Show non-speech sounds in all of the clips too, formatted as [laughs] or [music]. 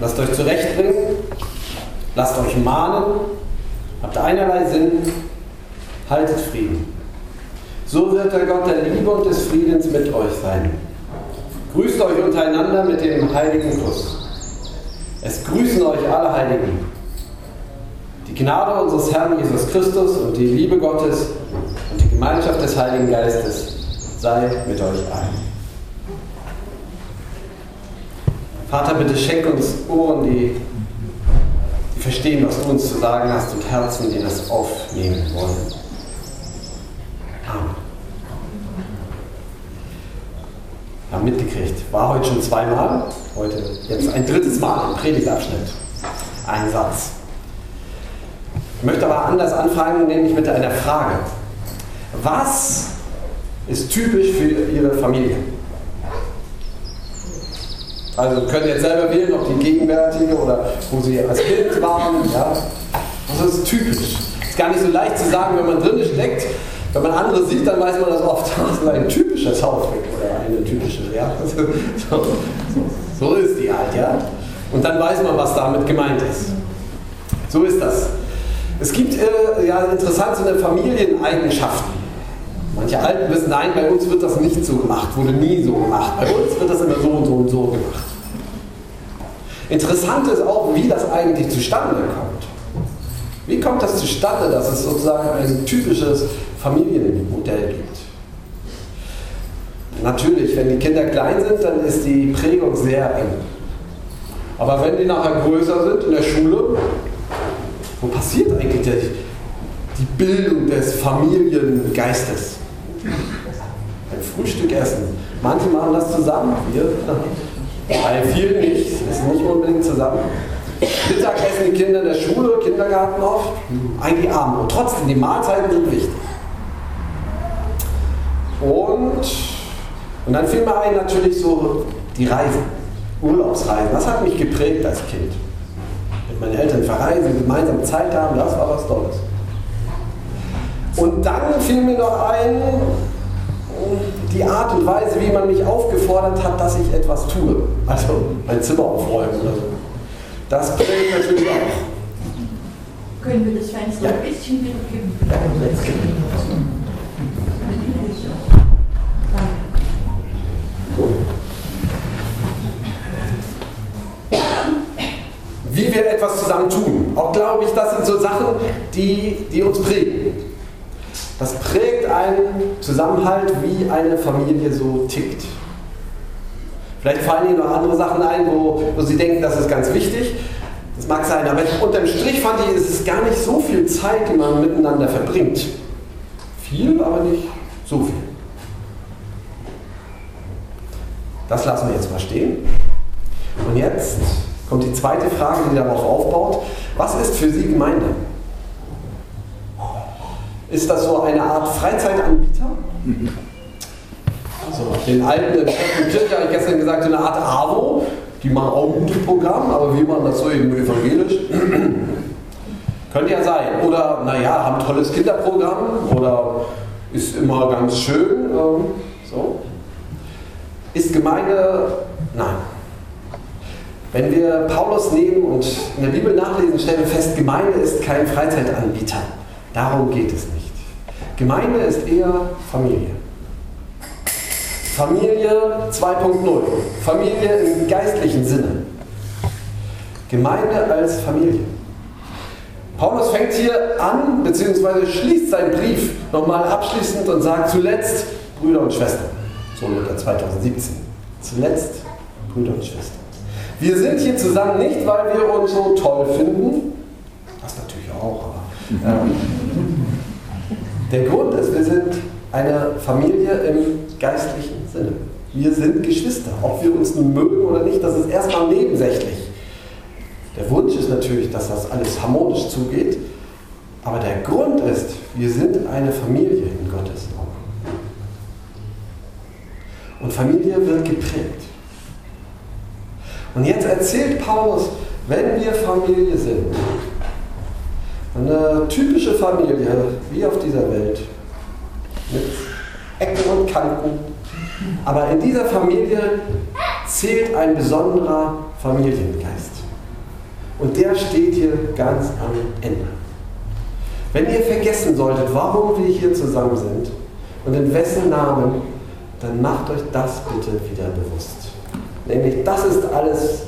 lasst euch zurechtbringen, lasst euch mahnen, habt einerlei Sinn, haltet Frieden. So wird der Gott der Liebe und des Friedens mit euch sein. Grüßt euch untereinander mit dem heiligen Kuss. Es grüßen euch alle Heiligen. Die Gnade unseres Herrn Jesus Christus und die Liebe Gottes und die Gemeinschaft des Heiligen Geistes sei mit euch allen. Vater, bitte schenk uns Ohren, die, verstehen, was du uns zu sagen hast und Herzen, die das aufnehmen wollen. Amen. Wir haben mitgekriegt, war heute schon zweimal, heute jetzt ein drittes Mal im Predigtabschnitt. Ein Satz. Ich möchte aber anders anfangen, nämlich mit einer Frage. Was ist typisch für Ihre Familie? Also können jetzt selber wählen, ob die gegenwärtige oder wo Sie als Kind waren. Ja? Das ist typisch. Ist gar nicht so leicht zu sagen, wenn man drin steckt. Wenn man andere sieht, dann weiß man das oft. [laughs] Das ist ein typisches Hausweg oder eine typische. Ja? [laughs] So, so, so ist die halt, ja. Und dann weiß man, was damit gemeint ist. So ist das. Es gibt äh, ja interessante Familieneigenschaften. Manche Alten wissen, nein, bei uns wird das nicht so gemacht, wurde nie so gemacht. Bei uns wird das immer so und so und so gemacht. Interessant ist auch, wie das eigentlich zustande kommt. Wie kommt das zustande, dass es sozusagen ein typisches Familienmodell gibt? Natürlich, wenn die Kinder klein sind, dann ist die Prägung sehr eng. Aber wenn die nachher größer sind in der Schule, wo passiert eigentlich die Bildung des Familiengeistes? Ein Frühstück essen. Manche machen das zusammen, wir, bei vielen nicht, ist nicht unbedingt zusammen. Mittag essen die Kinder in der Schule, Kindergarten oft, eigentlich Abend. Und trotzdem, die Mahlzeiten sind wichtig. Und, und dann fiel mir ein natürlich so die Reisen, Urlaubsreisen. Das hat mich geprägt als Kind meine Eltern verreisen, gemeinsam Zeit haben, das war was Tolles. Und dann fiel mir noch ein, die Art und Weise, wie man mich aufgefordert hat, dass ich etwas tue. Also mein Zimmer aufräumen oder so. Das prägt natürlich auch. Können wir das Fenster ja. ein bisschen mitgeben? Ja, wie wir etwas zusammen tun. Auch glaube ich, das sind so Sachen, die, die uns prägen. Das prägt einen Zusammenhalt, wie eine Familie so tickt. Vielleicht fallen Ihnen noch andere Sachen ein, wo, wo Sie denken, das ist ganz wichtig. Das mag sein, aber unterm Strich fand ich, ist es gar nicht so viel Zeit, die man miteinander verbringt. Viel, aber nicht so viel. Das lassen wir jetzt mal stehen. Und jetzt kommt die zweite Frage, die darauf aufbaut. Was ist für Sie Gemeinde? Ist das so eine Art Freizeitanbieter? Also den alten Kirche habe ich gestern gesagt, eine Art AWO. Die machen auch ein gutes Programm, aber wie man das so eben evangelisch? [clears throat] Könnte ja sein. Oder, naja, haben ein tolles Kinderprogramm oder ist immer ganz schön. Ähm, so. Ist Gemeinde? Nein. Wenn wir Paulus nehmen und in der Bibel nachlesen, stellen wir fest, Gemeinde ist kein Freizeitanbieter. Darum geht es nicht. Gemeinde ist eher Familie. Familie 2.0. Familie im geistlichen Sinne. Gemeinde als Familie. Paulus fängt hier an, beziehungsweise schließt seinen Brief nochmal abschließend und sagt zuletzt Brüder und Schwestern. So Luther 2017. Zuletzt Brüder und Schwestern. Wir sind hier zusammen nicht, weil wir uns so toll finden. Das natürlich auch, aber. Ähm, der Grund ist, wir sind eine Familie im geistlichen Sinne. Wir sind Geschwister. Ob wir uns nun mögen oder nicht, das ist erstmal nebensächlich. Der Wunsch ist natürlich, dass das alles harmonisch zugeht. Aber der Grund ist, wir sind eine Familie in Gottes Augen. Und Familie wird geprägt. Und jetzt erzählt Paulus, wenn wir Familie sind, eine typische Familie, wie auf dieser Welt, mit Ecken und Kanten, aber in dieser Familie zählt ein besonderer Familiengeist. Und der steht hier ganz am Ende. Wenn ihr vergessen solltet, warum wir hier zusammen sind und in wessen Namen, dann macht euch das bitte wieder bewusst. Nämlich, das ist alles,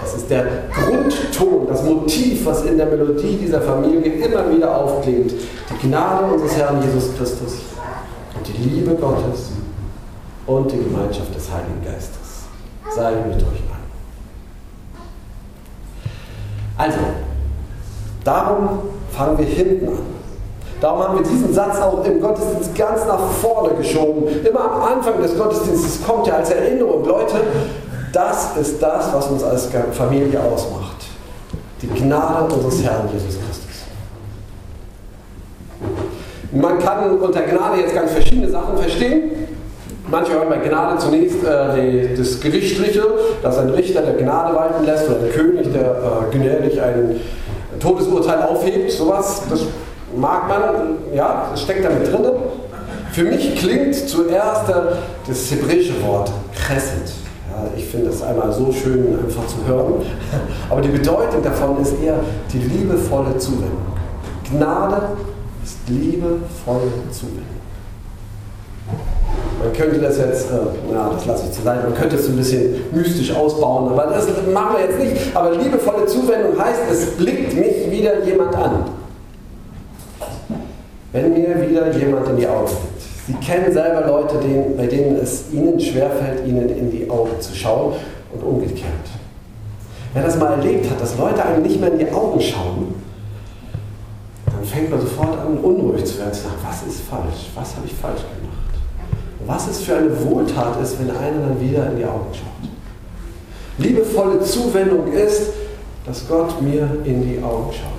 das ist der Grundton, das Motiv, was in der Melodie dieser Familie immer wieder aufklingt. Die Gnade unseres Herrn Jesus Christus und die Liebe Gottes und die Gemeinschaft des Heiligen Geistes. Sei mit euch allen. Also, darum fangen wir hinten an. Darum haben wir diesen Satz auch im Gottesdienst ganz nach vorne geschoben. Immer am Anfang des Gottesdienstes kommt ja als Erinnerung, Leute, das ist das, was uns als Familie ausmacht. Die Gnade unseres Herrn Jesus Christus. Man kann unter Gnade jetzt ganz verschiedene Sachen verstehen. Manche hören bei Gnade zunächst äh, die, das Gerichtliche, dass ein Richter der Gnade walten lässt oder ein König, der äh, gnädig ein Todesurteil aufhebt. Sowas, das mag man, ja, das steckt damit drin. Für mich klingt zuerst äh, das hebräische Wort chesed. Ja, ich finde es einmal so schön einfach zu hören. [laughs] Aber die Bedeutung davon ist eher die liebevolle Zuwendung. Gnade ist liebevolle Zuwendung. Man könnte das jetzt, äh, ja, das lasse ich zu Seite, man könnte es ein bisschen mystisch ausbauen, aber das machen wir jetzt nicht. Aber liebevolle Zuwendung heißt, es blickt mich wieder jemand an. Wenn mir wieder jemand in die Augen blickt. Sie kennen selber Leute, denen, bei denen es ihnen schwerfällt, ihnen in die Augen zu schauen und umgekehrt. Wer das mal erlebt hat, dass Leute einem nicht mehr in die Augen schauen, dann fängt man sofort an, unruhig zu werden. Zu sagen, was ist falsch? Was habe ich falsch gemacht? was es für eine Wohltat ist, wenn einer dann wieder in die Augen schaut. Liebevolle Zuwendung ist, dass Gott mir in die Augen schaut.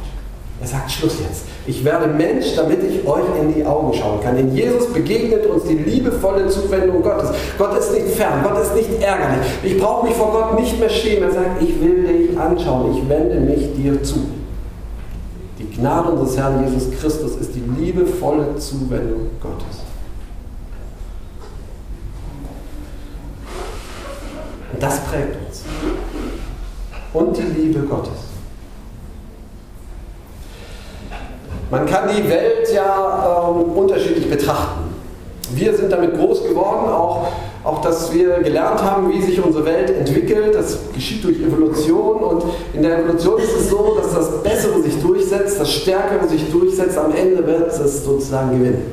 Er sagt Schluss jetzt. Ich werde Mensch, damit ich euch in die Augen schauen kann. In Jesus begegnet uns die liebevolle Zuwendung Gottes. Gott ist nicht fern, Gott ist nicht ärgerlich. Ich brauche mich vor Gott nicht mehr schämen. Er sagt, ich will dich anschauen, ich wende mich dir zu. Die Gnade unseres Herrn Jesus Christus ist die liebevolle Zuwendung Gottes. Und das prägt uns. Und die Liebe Gottes. Man kann die Welt ja ähm, unterschiedlich betrachten. Wir sind damit groß geworden, auch, auch dass wir gelernt haben, wie sich unsere Welt entwickelt. Das geschieht durch Evolution und in der Evolution ist es so, dass das Bessere sich durchsetzt, das Stärkere sich durchsetzt, am Ende wird es sozusagen gewinnen.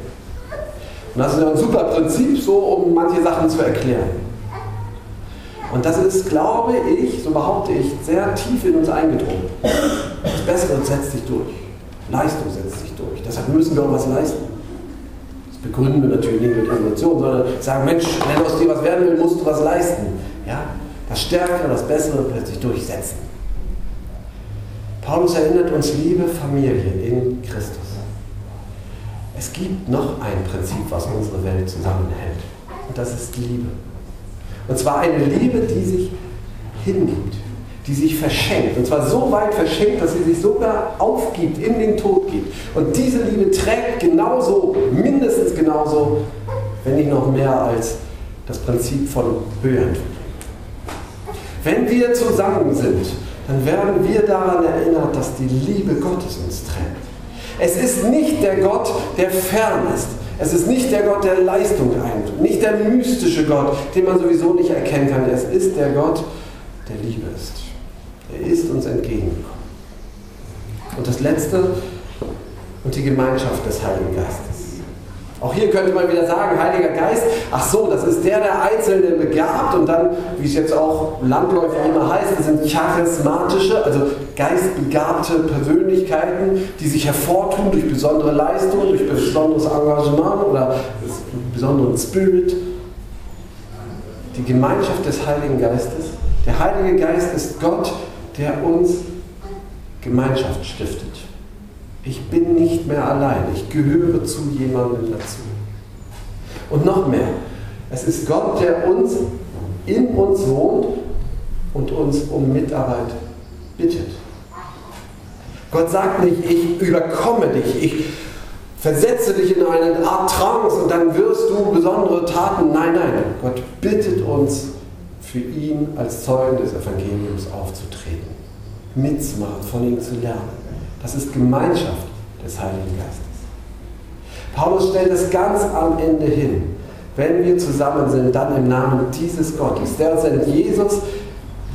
Und das ist ein super Prinzip, so um manche Sachen zu erklären. Und das ist, glaube ich, so behaupte ich, sehr tief in uns eingedrungen. Das Bessere setzt sich durch. Leistung setzt sich durch. Deshalb müssen wir auch was leisten. Das begründen wir natürlich nicht mit Emotionen, sondern sagen, Mensch, wenn aus dir was werden will, musst du was leisten. Ja? Das Stärkere, das Bessere plötzlich durchsetzen. Paulus erinnert uns, liebe Familie in Christus. Es gibt noch ein Prinzip, was unsere Welt zusammenhält. Und das ist Liebe. Und zwar eine Liebe, die sich hingibt, die sich verschenkt. Und zwar so weit verschenkt, dass sie sich sogar aufgibt, in den Tod gibt. Und diese Liebe trägt genauso, mindestens genauso, wenn nicht noch mehr als das Prinzip von Höheentwicklung. Wenn wir zusammen sind, dann werden wir daran erinnert, dass die Liebe Gottes uns trägt. Es ist nicht der Gott, der fern ist. Es ist nicht der Gott, der Leistung eint, nicht der mystische Gott, den man sowieso nicht erkennen kann. Es ist der Gott, der Liebe ist. Er ist uns entgegengekommen. Und das Letzte, und die Gemeinschaft des Heiligen Geistes. Auch hier könnte man wieder sagen, Heiliger Geist, ach so, das ist der, der Einzelne begabt und dann, wie es jetzt auch landläufig immer heißt, das sind charismatische, also geistbegabte Persönlichkeiten, die sich hervortun durch besondere Leistungen, durch besonderes Engagement oder besonderen Spirit. Die Gemeinschaft des Heiligen Geistes. Der Heilige Geist ist Gott, der uns Gemeinschaft stiftet. Ich bin nicht mehr allein, ich gehöre zu jemandem dazu. Und noch mehr, es ist Gott, der uns in uns wohnt und uns um Mitarbeit bittet. Gott sagt nicht, ich überkomme dich, ich versetze dich in eine Art Trance und dann wirst du besondere Taten. Nein, nein, Gott bittet uns, für ihn als Zeugen des Evangeliums aufzutreten. mitzumachen, von ihm zu lernen. Das ist Gemeinschaft des Heiligen Geistes. Paulus stellt es ganz am Ende hin. Wenn wir zusammen sind, dann im Namen dieses Gottes, der uns in Jesus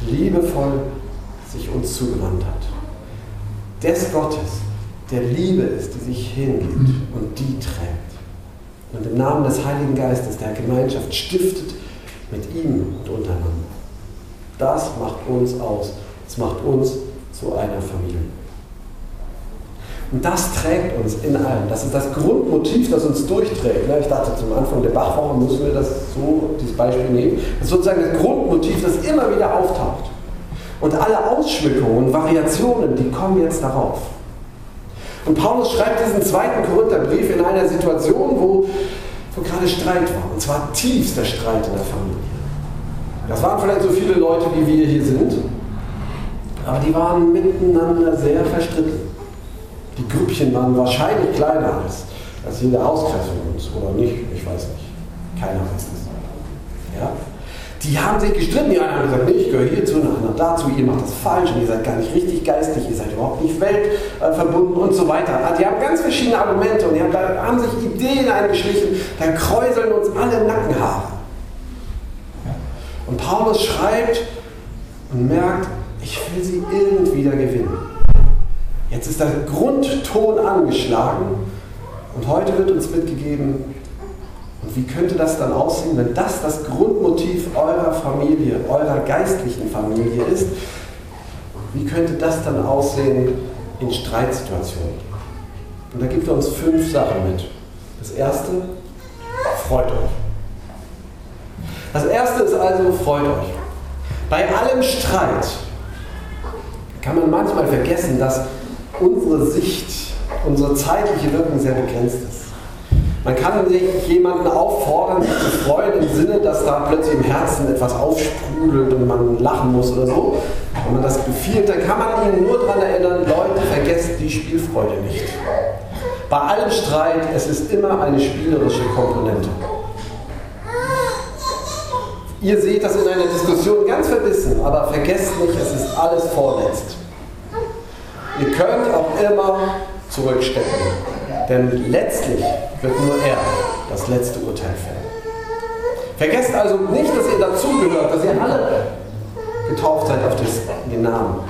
liebevoll sich uns zugewandt hat. Des Gottes, der Liebe ist, die sich hingibt und die trägt. Und im Namen des Heiligen Geistes, der Gemeinschaft stiftet mit ihm und untereinander. Das macht uns aus. Das macht uns zu einer Familie. Und das trägt uns in allem. Das ist das Grundmotiv, das uns durchträgt. Ich dachte, zum Anfang der Bachwoche müssen wir das so, dieses Beispiel nehmen. Das ist sozusagen das Grundmotiv, das immer wieder auftaucht. Und alle Ausschmückungen Variationen, die kommen jetzt darauf. Und Paulus schreibt diesen zweiten Korintherbrief in einer Situation, wo, wo gerade Streit war. Und zwar tiefster Streit in der Familie. Das waren vielleicht so viele Leute, wie wir hier sind, aber die waren miteinander sehr verstritten. Die Grüppchen waren wahrscheinlich kleiner als, als jeder Hauskreis von uns, oder nicht? Ich weiß nicht. Keiner weiß das. Ja? Die haben sich gestritten, die einen haben gesagt, nee, ich gehöre hierzu, der andere dazu, ihr macht das falsch und ihr seid gar nicht richtig geistig, ihr seid überhaupt nicht weltverbunden und so weiter. Also die haben ganz verschiedene Argumente und die haben, da haben sich Ideen eingeschlichen, da kräuseln uns alle Nackenhaare. Und Paulus schreibt und merkt, ich will sie irgendwie da gewinnen. Jetzt ist der Grundton angeschlagen und heute wird uns mitgegeben, wie könnte das dann aussehen, wenn das das Grundmotiv eurer Familie, eurer geistlichen Familie ist? Wie könnte das dann aussehen in Streitsituationen? Und da gibt er uns fünf Sachen mit. Das erste, freut euch. Das erste ist also, freut euch. Bei allem Streit kann man manchmal vergessen, dass unsere Sicht, unsere zeitliche Wirkung sehr begrenzt ist. Man kann sich jemanden auffordern, sich zu freuen im Sinne, dass da plötzlich im Herzen etwas aufsprudelt und man lachen muss oder so. Wenn man das befiehlt, dann kann man ihn nur daran erinnern, Leute, vergesst die Spielfreude nicht. Bei allem Streit, es ist immer eine spielerische Komponente. Ihr seht das in einer Diskussion ganz verbissen, aber vergesst nicht, es ist alles vorletzt. Ihr könnt auch immer zurückstecken. Denn letztlich wird nur er das letzte Urteil fällen. Vergesst also nicht, dass ihr dazugehört, dass ihr alle getauft seid auf den Namen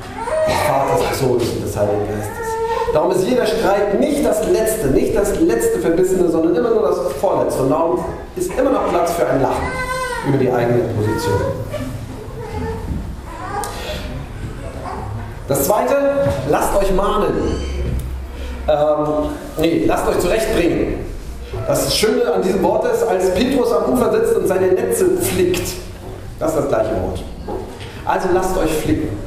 des Vaters, des Sohnes und des Heiligen Geistes. Darum ist jeder Streit nicht das letzte, nicht das letzte Verbissene, sondern immer nur das vorletzte. Und darum ist immer noch Platz für ein Lachen über die eigene Position. Das zweite, lasst euch mahnen. Ähm, nee, lasst euch zurechtbringen. Das Schöne an diesem Wort ist, als Petrus am Ufer sitzt und seine Netze flickt. Das ist das gleiche Wort. Also lasst euch flicken.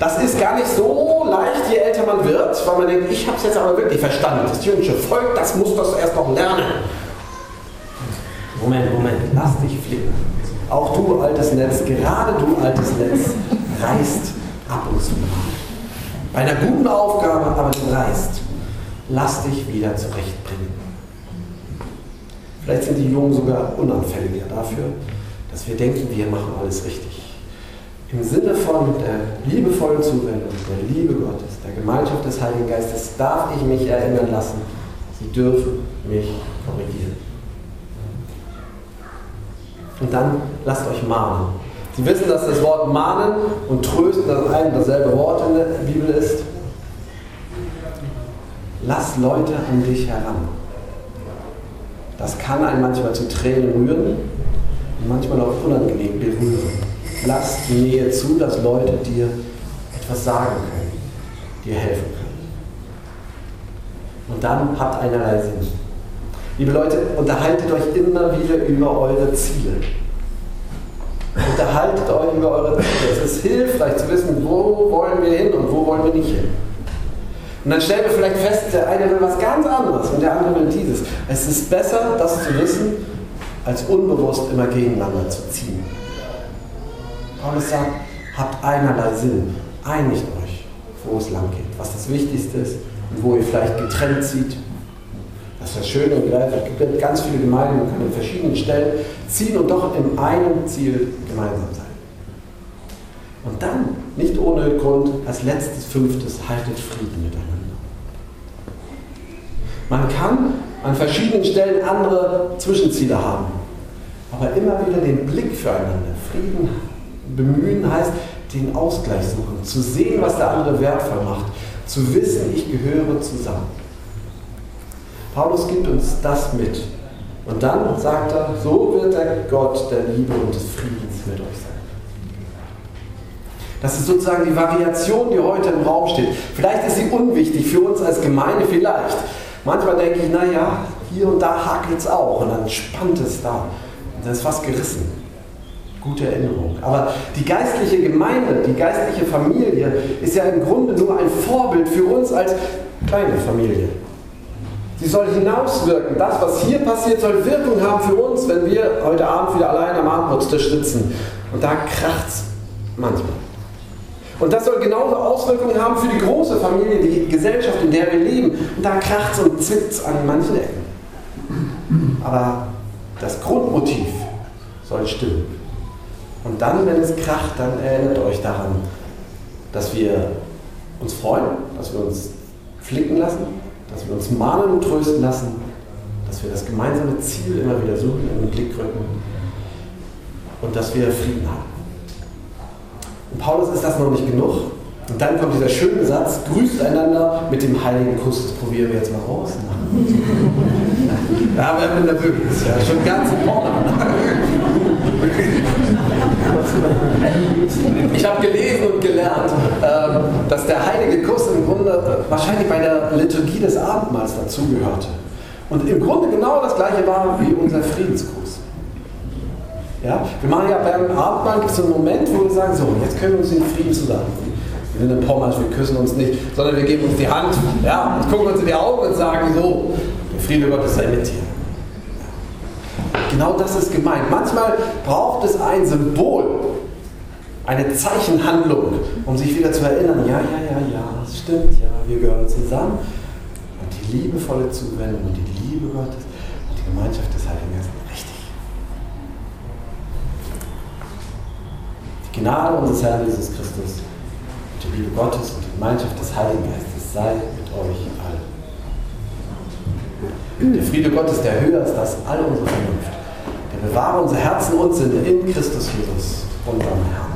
Das ist gar nicht so leicht, je älter man wird, weil man denkt, ich habe es jetzt aber wirklich verstanden. Das jüngste Volk, das muss das erst noch lernen. Moment, Moment, lass dich flicken. Auch du, altes Netz, gerade du, altes Netz, [laughs] reißt ab und zu mal. Bei einer guten Aufgabe, aber du reißt. Lass dich wieder zurechtbringen. Vielleicht sind die Jungen sogar unanfälliger dafür, dass wir denken, wir machen alles richtig. Im Sinne von der liebevollen Zuwendung, der Liebe Gottes, der Gemeinschaft des Heiligen Geistes darf ich mich erinnern lassen, Sie dürfen mich korrigieren. Und dann lasst euch mahnen. Sie wissen, dass das Wort mahnen und trösten das ein und dasselbe Wort in der Bibel ist. Lass Leute an dich heran. Das kann einen manchmal zu Tränen rühren und manchmal auch unangenehm berühren. Lass die Nähe zu, dass Leute dir etwas sagen können, dir helfen können. Und dann habt einerlei Sinn. Liebe Leute, unterhaltet euch immer wieder über eure Ziele. Unterhaltet euch über eure Ziele. Es ist hilfreich zu wissen, wo wollen wir hin und wo wollen wir nicht hin. Und dann stellen wir vielleicht fest, der eine will was ganz anderes und der andere will dieses. Es ist besser, das zu wissen, als unbewusst immer gegeneinander zu ziehen. Paulus sagt, habt einerlei Sinn, einigt euch, wo es lang geht, was das Wichtigste ist und wo ihr vielleicht getrennt zieht das ist das Schöne und Es gibt ganz viele Gemeinden, man kann an verschiedenen Stellen ziehen und doch in einem Ziel gemeinsam sein. Und dann nicht ohne Grund als letztes, fünftes, haltet Frieden miteinander. Man kann an verschiedenen Stellen andere Zwischenziele haben, aber immer wieder den Blick füreinander, Frieden bemühen heißt, den Ausgleich suchen, zu sehen, was der andere wertvoll macht, zu wissen, ich gehöre zusammen. Paulus gibt uns das mit. Und dann sagt er, so wird der Gott der Liebe und des Friedens mit euch sein. Das ist sozusagen die Variation, die heute im Raum steht. Vielleicht ist sie unwichtig für uns als Gemeinde, vielleicht. Manchmal denke ich, naja, hier und da hakelt es auch und dann spannt es da. Und dann ist was gerissen. Gute Erinnerung. Aber die geistliche Gemeinde, die geistliche Familie ist ja im Grunde nur ein Vorbild für uns als kleine Familie. Sie soll hinauswirken. Das, was hier passiert, soll Wirkung haben für uns, wenn wir heute Abend wieder allein am Abendbrotstisch sitzen. Und da kracht es manchmal. Und das soll genauso Auswirkungen haben für die große Familie, die Gesellschaft, in der wir leben. Und da kracht es und zwickt an manchen Ecken. Aber das Grundmotiv soll stimmen. Und dann, wenn es kracht, dann erinnert euch daran, dass wir uns freuen, dass wir uns flicken lassen, dass wir uns mahnen und trösten lassen, dass wir das gemeinsame Ziel immer wieder suchen, in den Blick rücken und dass wir Frieden haben. Paulus ist das noch nicht genug. Und dann kommt dieser schöne Satz, grüßt einander mit dem heiligen Kuss. Das probieren wir jetzt mal aus. Wir haben nervös. Ja, schon ganz im Ich habe gelesen und gelernt, ähm, dass der heilige Kuss im Grunde wahrscheinlich bei der Liturgie des Abendmahls dazugehörte. Und im Grunde genau das gleiche war wie unser Friedensgruß. Ja? Wir machen ja beim Abendmahl gibt es so einen Moment, wo wir sagen, so, jetzt können wir uns in Frieden zusammen. Wir sind in Pommersch, wir küssen uns nicht, sondern wir geben uns die Hand ja, und gucken uns in die Augen und sagen so, der Friede Gottes sei mit dir. Genau das ist gemeint. Manchmal braucht es ein Symbol, eine Zeichenhandlung, um sich wieder zu erinnern, ja, ja, ja, ja, das stimmt, ja, wir gehören zusammen. Und die liebevolle Zuwendung und die Liebe Gottes und die Gemeinschaft des Heiligen Geistes Gnade unseres Herrn Jesus Christus die Liebe Gottes und die Gemeinschaft des Heiligen Geistes sei mit euch allen. Der Friede Gottes, der höher ist als all unsere Vernunft, der bewahre unsere Herzen und Sinne in Christus Jesus, unserem Herrn.